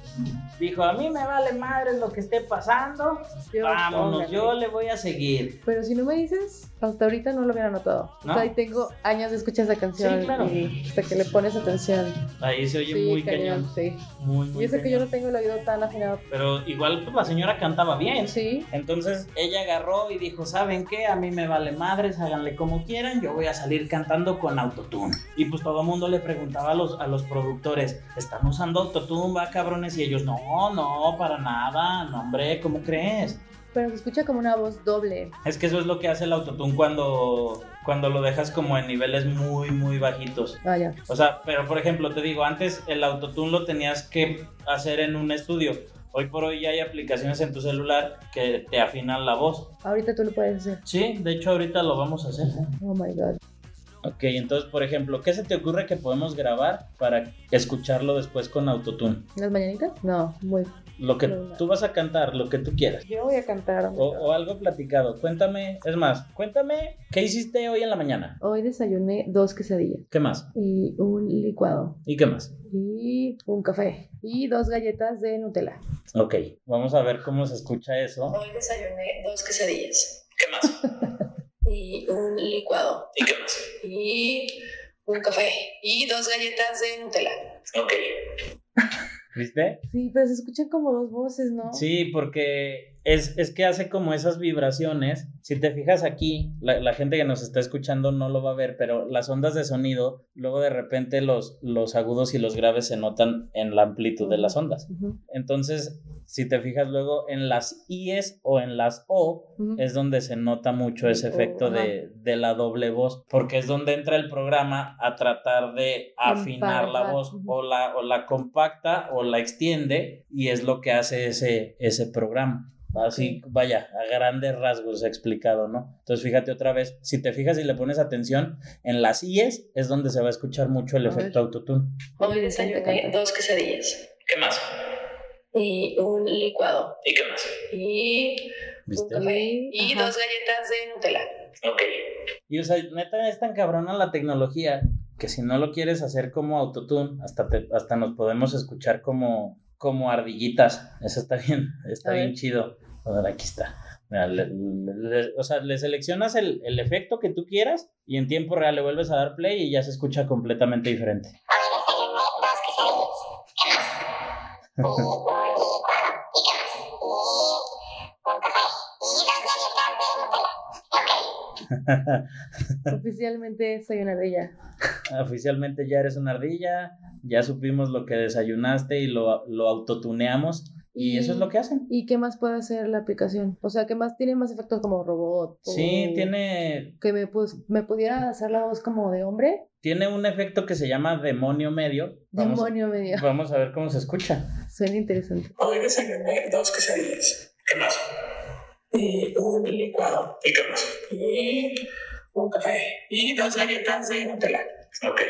A: dijo, a mí me vale madre lo que esté pasando.
B: Yo,
A: Vámonos,
B: póngale.
A: yo le voy a seguir.
B: Pero si no me dices, hasta ahorita no lo hubiera notado.
A: ¿No?
B: O sea, y tengo años de escuchar esa canción
A: Sí, claro.
B: y hasta que le pones atención.
A: Ahí se oye
B: sí,
A: muy cañón.
B: sí.
A: Muy, muy
B: Y eso que yo no tengo el oído tan afinado.
A: Pero igual pues, la señora cantaba bien.
B: Sí,
A: Entonces ella agarró y dijo, ¿saben qué? A mí me vale madres, háganle como quieran, yo voy a salir cantando con autotune. Y pues todo el mundo le preguntaba a los, a los productores, ¿están usando autotune, va cabrones? Y ellos, no, no, para nada, no hombre, ¿cómo crees?
B: Pero se escucha como una voz doble.
A: Es que eso es lo que hace el autotune cuando, cuando lo dejas como en niveles muy, muy bajitos.
B: Ah, ya.
A: O sea, pero por ejemplo, te digo, antes el autotune lo tenías que hacer en un estudio. Hoy por hoy ya hay aplicaciones en tu celular que te afinan la voz.
B: Ahorita tú lo puedes hacer.
A: Sí, de hecho ahorita lo vamos a hacer.
B: Oh my god.
A: Ok, entonces, por ejemplo, ¿qué se te ocurre que podemos grabar para escucharlo después con autotune?
B: ¿Las mañanitas? No, muy
A: lo que tú vas a cantar, lo que tú quieras.
B: Yo voy a cantar.
A: O, o algo platicado. Cuéntame, es más, cuéntame qué hiciste hoy en la mañana.
B: Hoy desayuné dos quesadillas
A: ¿Qué más?
B: y un licuado
A: ¿Y qué más?
B: y un café y dos galletas de Nutella.
A: Ok, vamos a ver cómo se escucha eso.
B: Hoy desayuné dos quesadillas
A: ¿Qué más? [laughs]
B: y un licuado
A: ¿Y qué más?
B: y un café y dos galletas de Nutella.
A: Ok. [laughs] ¿Viste?
B: Sí, pero se escuchan como dos voces, ¿no?
A: Sí, porque es, es que hace como esas vibraciones. Si te fijas aquí, la, la gente que nos está escuchando no lo va a ver, pero las ondas de sonido, luego de repente los, los agudos y los graves se notan en la amplitud de las ondas. Entonces, si te fijas luego en las IES o en las O, es donde se nota mucho ese efecto de, de la doble voz, porque es donde entra el programa a tratar de afinar la voz, o la, o la compacta o la extiende, y es lo que hace ese, ese programa. Así, vaya, a grandes rasgos explicado, ¿no? Entonces, fíjate otra vez, si te fijas y le pones atención, en las IES es donde se va a escuchar mucho el
B: A
A: efecto
B: ver.
A: autotune.
B: Hoy desayuné dos quesadillas
A: ¿Qué más?
B: y un licuado
A: ¿Y qué más?
B: y
A: ¿Viste?
B: un café y
D: Ajá.
B: dos galletas de Nutella.
A: Ok. Y o sea, neta es tan cabrona la tecnología que si no lo quieres hacer como autotune, hasta, te- hasta nos podemos escuchar como, como ardillitas. Eso está bien, está bien chido. A ver, aquí está. Mira, le- le- le- o sea, le seleccionas el, el efecto que tú quieras y en tiempo real le vuelves a dar play y ya se escucha completamente diferente. [laughs]
B: Oficialmente soy una ellas.
A: Oficialmente ya eres una ardilla, ya supimos lo que desayunaste y lo, lo autotuneamos y eso es lo que hacen.
B: ¿Y qué más puede hacer la aplicación? O sea, ¿qué más tiene más efectos como robot?
A: Sí,
B: o
A: tiene,
B: Que me, pues, me pudiera hacer la voz como de hombre.
A: tiene un efecto que se llama demonio medio. Vamos,
B: Demonio medio.
A: vamos a ver cómo se escucha.
B: Suena interesante.
D: Hoy desayuné dos quesadillas. ¿Qué más? Y un licuado. ¿Y qué más? Y un café. Y dos galletas de Nutella. Ok.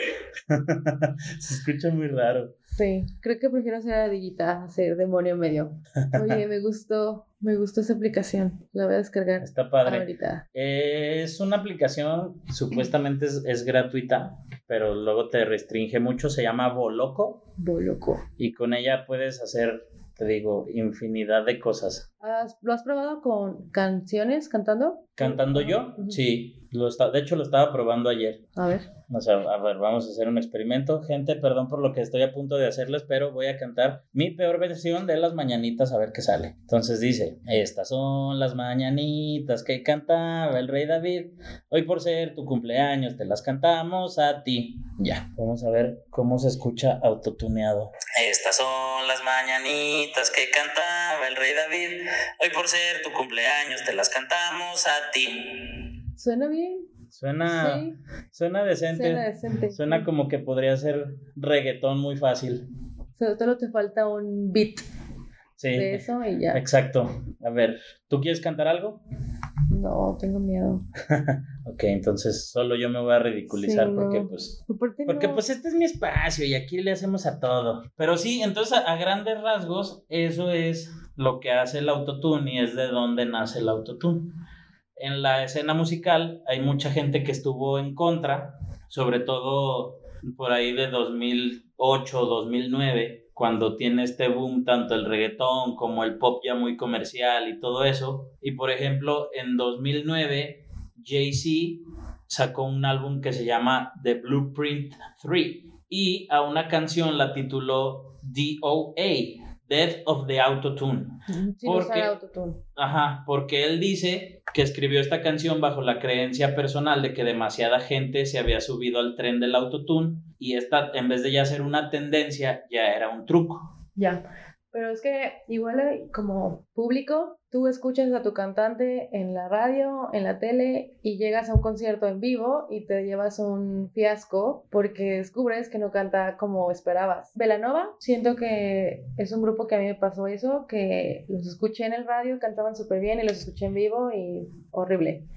D: [laughs]
A: se escucha muy raro.
B: Sí, creo que prefiero ser ardillita a ser demonio medio. Oye, me gustó, me gustó esa aplicación. La voy a descargar
A: Está padre.
B: ahorita.
A: Es una aplicación, supuestamente es, es gratuita, pero luego te restringe mucho. Se llama Boloco
B: Boloco.
A: y con ella puedes hacer, te digo, infinidad de cosas.
B: ¿Has- ¿Lo has probado con canciones cantando?
A: ¿Cantando yo? Sí, lo está, de hecho lo estaba probando ayer.
B: A ver.
A: O sea, a ver, vamos a hacer un experimento. Gente, perdón por lo que estoy a punto de hacerles, pero voy a cantar mi peor versión de las mañanitas a ver qué sale. Entonces dice, estas son las mañanitas que cantaba el rey David. Hoy por ser tu cumpleaños te las cantamos a ti. Ya, vamos a ver cómo se escucha autotuneado. Estas son las mañanitas que cantaba el rey David. Hoy por ser tu cumpleaños te las cantamos a ti.
B: ¿Suena bien?
A: Suena,
B: sí,
A: suena decente.
B: suena decente.
A: Suena como que podría ser reggaetón muy fácil.
B: Solo te falta un beat
A: Sí,
B: de eso y ya.
A: exacto. A ver, ¿tú quieres cantar algo?
B: No, tengo miedo. [laughs]
A: Ok, entonces solo yo me voy a ridiculizar
B: Sí,
A: porque
B: no.
A: pues...
B: Aparte
A: Porque
B: no-
A: pues este es mi espacio y aquí le hacemos a todo. Pero sí, entonces a, a grandes rasgos eso es lo que hace el autotune y es de dónde nace el autotune. En la escena musical hay mucha gente que estuvo en contra, sobre todo por ahí de 2008, 2009, cuando tiene este boom tanto el reggaetón como el pop ya muy comercial y todo eso. Y por ejemplo, en 2009 Jay-Z sacó un álbum que se llama The Blueprint 3 y a una canción la tituló DOA, Death of the Autotune.
B: Sin
A: porque-
B: usar autotune.
A: Ajá, porque él dice que escribió esta canción bajo la creencia personal de que demasiada gente se había subido al tren del autotune y esta, en vez de ya ser una tendencia, ya era un truco.
B: Ya. Pero es que igual como público, tú escuchas a tu cantante en la radio, en la tele y llegas a un concierto en vivo y te llevas un fiasco porque descubres que no canta como esperabas. Velanova, siento que es un grupo que a mí me pasó eso, que los escuché en el radio, cantaban súper bien y los escuché en vivo y horrible.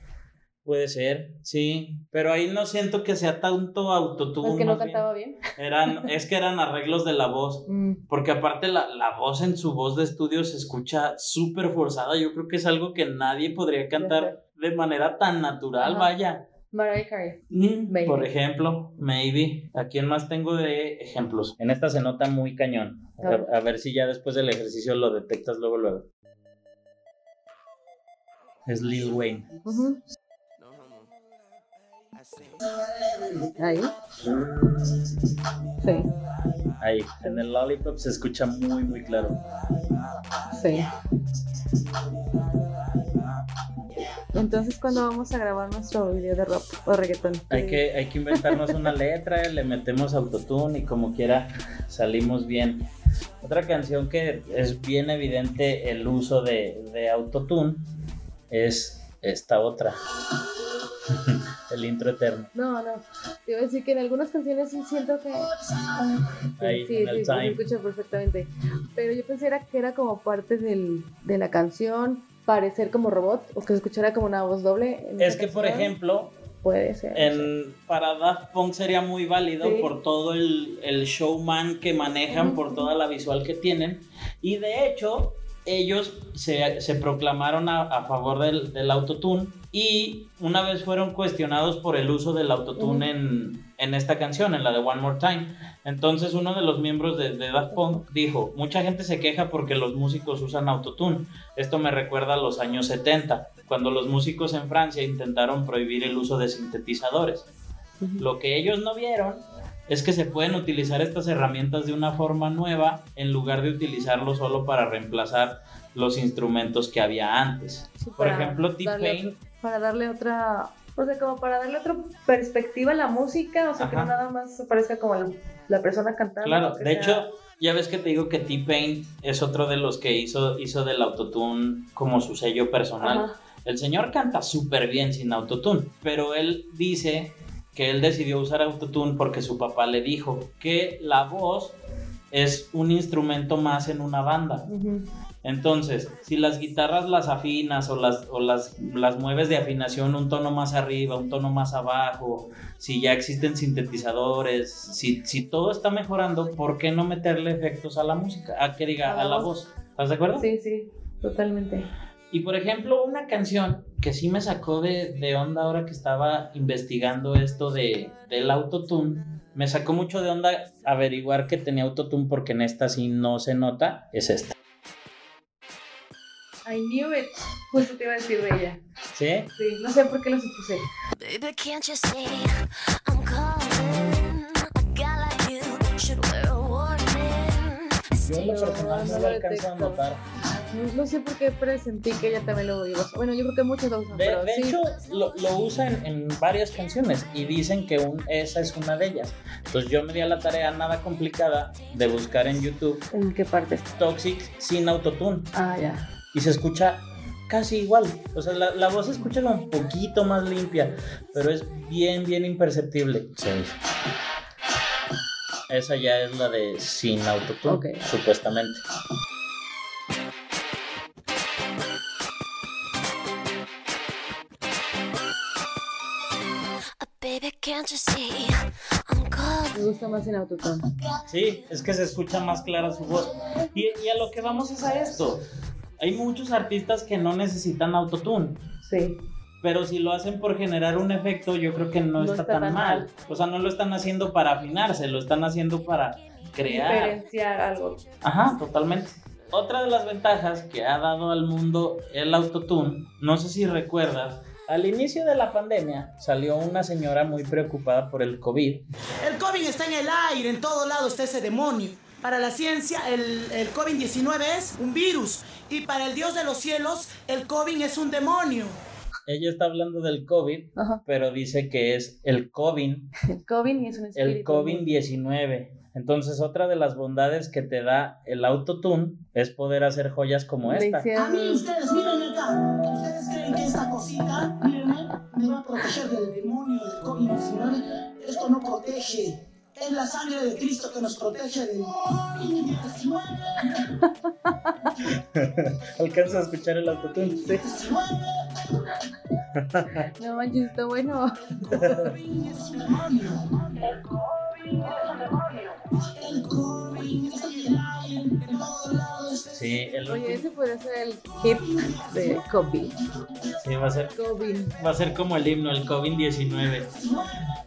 A: Puede ser, sí, pero ahí no siento que sea tanto autotune.
B: Es que no
A: bien.
B: cantaba bien.
A: Eran, es que eran arreglos de la voz. [laughs]
B: Mm,
A: Porque aparte la, la voz en su voz de estudio se escucha súper forzada. Yo creo que es algo que nadie podría cantar de manera tan natural,
B: Ajá.
A: vaya.
B: Mariah Carey.
A: Mm. Por ejemplo, maybe. ¿A quién más tengo de ejemplos? En esta se nota muy cañón.
B: A ver.
A: A, a ver si ya después del ejercicio lo detectas luego, luego. Es Lil Wayne.
B: Ujú. Ahí. Sí,
A: Ahí, en el Lollipop se escucha muy, muy claro.
B: sí. Entonces, ¿cuándo vamos a grabar nuestro video de rock o reggaetón?
A: Hay que, hay que inventarnos una letra, le metemos autotune y como quiera salimos bien. Otra canción que es bien evidente el uso de, de autotune es esta otra. El intro eterno.
B: No, no. Te iba a decir que en algunas canciones sí siento que.
A: Ahí,
B: sí,
A: en el
B: sí, se
A: time.
B: escucha perfectamente. Pero yo pensé que era como parte del, de la canción, parecer como robot, o que se escuchara como una voz doble. en
A: Es que, por ejemplo,
B: Puede ser.
A: en, para Daft Punk sería muy válido
B: Sí.
A: por todo el, el showman que manejan, por toda la visual que tienen. Y de hecho, ellos se, se proclamaron a, a favor del, del autotune y una vez fueron cuestionados por el uso del autotune en, en esta canción, en la de One More Time. Entonces uno de los miembros de, de Daft Punk dijo, mucha gente se queja porque los músicos usan autotune. Esto me recuerda a los años 70, cuando los músicos en Francia intentaron prohibir el uso de sintetizadores. Lo que ellos no vieron es que se pueden utilizar estas herramientas de una forma nueva en lugar de utilizarlo solo para reemplazar los instrumentos que había antes.
B: Sí,
A: Por ejemplo, T-Pain,
B: Para darle otra. O sea, como para darle otra perspectiva a la música, o sea, que no nada más parezca como el- la persona cantando.
A: claro, de
B: sea-
A: hecho, ya ves que te digo que T-Pain es otro de los que hizo, hizo del autotune como su sello personal.
B: Ajá.
A: El señor canta súper bien sin autotune, pero él dice que él decidió usar autotune porque su papá le dijo que la voz es un instrumento más en una banda. Entonces, si las guitarras las afinas o las, o las, las mueves de afinación un tono más arriba, un tono más abajo, si ya existen sintetizadores, si, si todo está mejorando, ¿por qué no meterle efectos a la música? A que diga,
B: A la
A: a la
B: voz.
A: voz. ¿Estás de acuerdo?
B: Sí, sí, totalmente.
A: Y por ejemplo, una canción que sí me sacó de, de onda ahora que estaba investigando esto de, del autotune, me sacó mucho de onda averiguar que tenía autotune porque en esta sí no se nota, es esta.
B: I knew it. Justo te iba a decir de ella.
A: ¿Sí?
B: Sí, no sé por qué lo supuse.
C: Baby, can't you see I'm calling? A guy like you should wear a warning.
A: Yo en lo
B: No,
A: personal no
B: no
A: lo alcanzo a notar.
B: No, sé por qué presentí que ella también lo iba a usar. Bueno, yo creo que muchos lo usan,
A: De,
B: pero
A: de
B: sí.
A: hecho, lo, lo usa en, en varias canciones y dicen que un- esa es una de ellas. Entonces yo me di a la tarea nada complicada de buscar en YouTube
B: ¿En qué parte está?
A: Toxic sin autotune
B: Ah, ya.
A: y se escucha casi igual. O sea, la, la voz se escucha como un poquito más limpia, pero es bien, bien imperceptible. Esa ya es la de sin autotune,
B: Ok.
A: supuestamente.
B: Me gusta más en autotune.
A: Sí, es que se escucha más clara su voz. Y, y a lo que vamos es a esto. Hay muchos artistas que no necesitan autotune.
B: Sí.
A: Pero si lo hacen por generar un efecto, yo creo que no,
B: No
A: está,
B: está
A: tan,
B: tan
A: mal.
B: mal.
A: O sea, no lo están haciendo para afinarse, lo están haciendo para crear.
B: Diferenciar algo.
A: Ajá, totalmente. Otra de las ventajas que ha dado al mundo el autotune, no sé si recuerdas, al inicio de la pandemia salió una señora muy preocupada por el COVID.
E: El COVID está en el aire, en todo lado está ese demonio. Para la ciencia, el, el COVID-19 es un virus. Y para el Dios de los cielos, el COVID es un demonio.
A: Ella está hablando del COVID,
B: Ajá.
A: pero dice que es el COVID, [laughs]
B: El COVID es un espíritu.
A: el COVID-19. Entonces, otra de las bondades que te da el autotune es poder hacer joyas como esta.
E: A mí ustedes, miren acá. ¿Ustedes esta cosita, mírenme, me va a proteger del demonio del COVID-19? Esto no protege. Es la sangre de Cristo que nos protege del COVID-19. [laughs]
A: ¿Alcanzas a escuchar el autotune? Sí. [laughs]
B: No manches, está bueno.
E: El COVID, está en en todos lados.
A: Sí, el
B: Oye, ese puede ser el hit de COVID.
A: sí, va a ser
B: COVID.
A: va a ser como el himno, el COVID-19.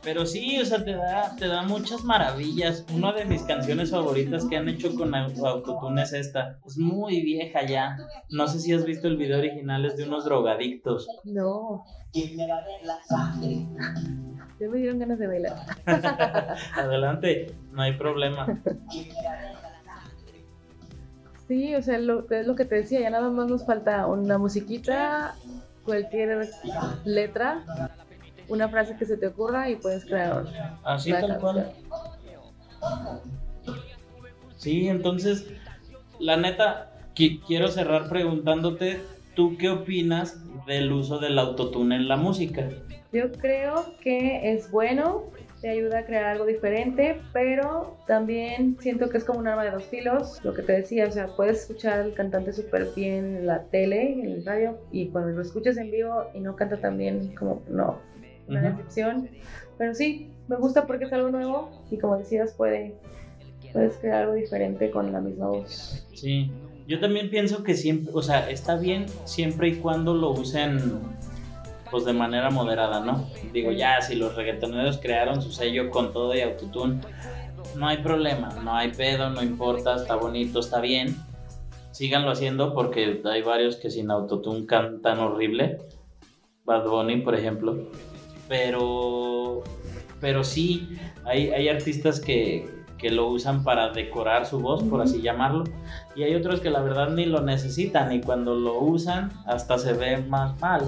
A: Pero sí, o sea, te da, te da muchas maravillas. Una de mis canciones favoritas que han hecho con au- autotune es esta. Es muy vieja ya. No sé si has visto el video original, es de unos drogadictos.
B: No,
E: ¿Quién me va a ver la sangre?
B: ya me dieron ganas de bailar. [laughs]
A: Adelante, no hay problema.
B: Sí, o sea, lo, es lo que te decía, ya nada más nos falta una musiquita, cualquier letra, una frase que se te ocurra y puedes crear
A: Así tal cual. Sí, entonces, la neta, qui- quiero cerrar preguntándote, ¿tú qué opinas del uso del autotune en la música?
B: Yo creo que es bueno, te ayuda a crear algo diferente, pero también siento que es como un arma de dos filos, lo que te decía, o sea, puedes escuchar al cantante súper bien en la tele, en el radio, y cuando lo escuchas en vivo y no canta tan bien, como no, una
A: Ujú.
B: decepción. Pero sí, me gusta porque es algo nuevo y como decías, puede, puedes crear algo diferente con la misma voz.
A: Sí, yo también pienso que siempre, o sea, está bien siempre y cuando lo usen pues de manera moderada, ¿no? Digo, ya, si los reggaetoneros crearon su sello con todo y autotune, no hay problema, no hay pedo, no importa, está bonito, está bien. Síganlo haciendo porque hay varios que sin autotune cantan horrible. Bad Bunny, por ejemplo. Pero, pero sí, hay, hay artistas que, que lo usan para decorar su voz, por así llamarlo. Y hay otros que la verdad ni lo necesitan y cuando lo usan hasta se ve más mal.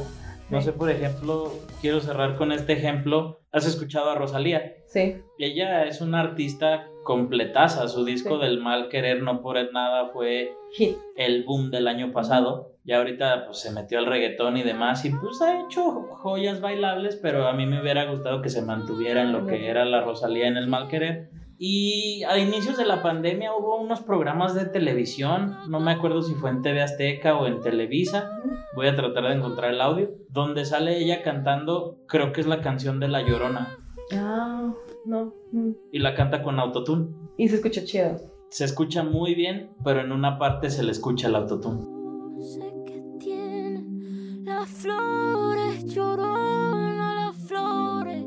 A: No sé, por ejemplo, quiero cerrar con este ejemplo. ¿Has escuchado a Rosalía?
B: Sí,
A: Ella es una artista completaza. Su disco
B: Sí.
A: del mal querer no por nada fue
B: hit.
A: el boom del año pasado. Ya ahorita pues se metió al reggaetón y demás y pues ha hecho joyas bailables, pero a mí me hubiera gustado que se mantuviera en lo que era la Rosalía en el mal querer. Y a inicios de la pandemia hubo unos programas de televisión, no me acuerdo si fue en TV Azteca o en Televisa, voy a tratar de encontrar el audio, donde sale ella cantando, creo que es la canción de La Llorona,
B: Ah, no. mm.
A: y la canta con autotune.
B: Y se escucha chido.
A: Se escucha muy bien, pero en una parte se le escucha el autotune.
F: sé que tienen las flores llorona, las flores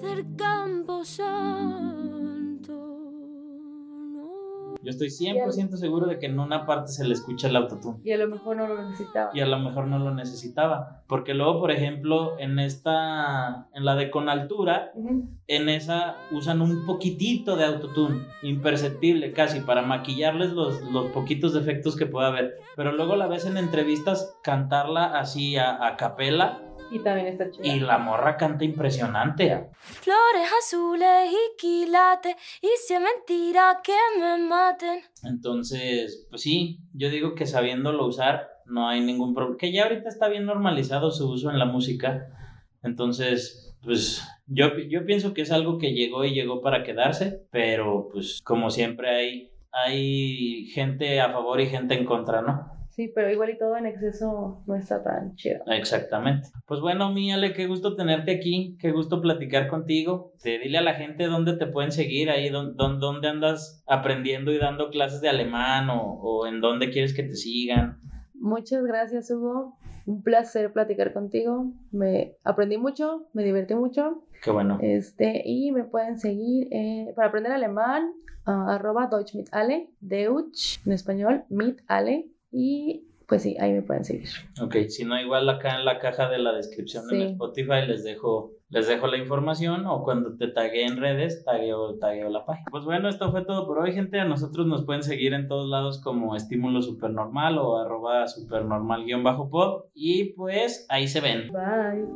F: del campo santo.
A: Yo estoy 100% seguro de que en una parte se le escucha el autotune.
B: Y a lo mejor no lo necesitaba.
A: Y a lo mejor no lo necesitaba. Porque luego, por ejemplo, en esta, en la de con altura, en esa usan un poquitito de autotune, imperceptible casi, para maquillarles los, los poquitos defectos que pueda haber. Pero luego la ves en entrevistas cantarla así a, a capela
B: Y también está chido.
A: y la morra canta impresionante.
F: Flores azules y quilates, y si es mentira que me maten.
A: Entonces, pues sí, yo digo que sabiéndolo usar no hay ningún problema. Que ya ahorita está bien normalizado su uso en la música. Entonces, pues yo, yo pienso que es algo que llegó y llegó para quedarse, pero pues como siempre hay, hay gente a favor y gente en contra, ¿no?
B: Sí, pero igual y todo en exceso no está tan chido.
A: Exactamente. Pues bueno, mi Ale, qué gusto tenerte aquí, qué gusto platicar contigo. Te dile a la gente dónde te pueden seguir, ahí dónde, dónde andas aprendiendo y dando clases de alemán o, o en dónde quieres que te sigan.
B: Muchas gracias, Hugo. Un placer platicar contigo. Me aprendí mucho, me divertí mucho.
A: Qué bueno.
B: Este, y me pueden seguir eh, para aprender alemán, ah, arroba Deutsch mit Ale, Deutsch en español, mit Ale. Y pues sí, ahí me pueden seguir.
A: Ok, si no, igual acá en la caja de la descripción
B: Sí.
A: en Spotify les dejo, les dejo la información o cuando te tagué en redes, tagueo, tagueo la página. Pues bueno, esto fue todo por hoy, gente. A nosotros nos pueden seguir en todos lados como estímulo supernormal o arroba supernormal-pod. Y pues ahí se ven.
B: Bye.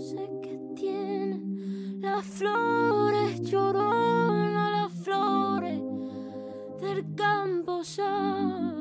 F: Sé que tienen las flores llorona, las flores del campo santo.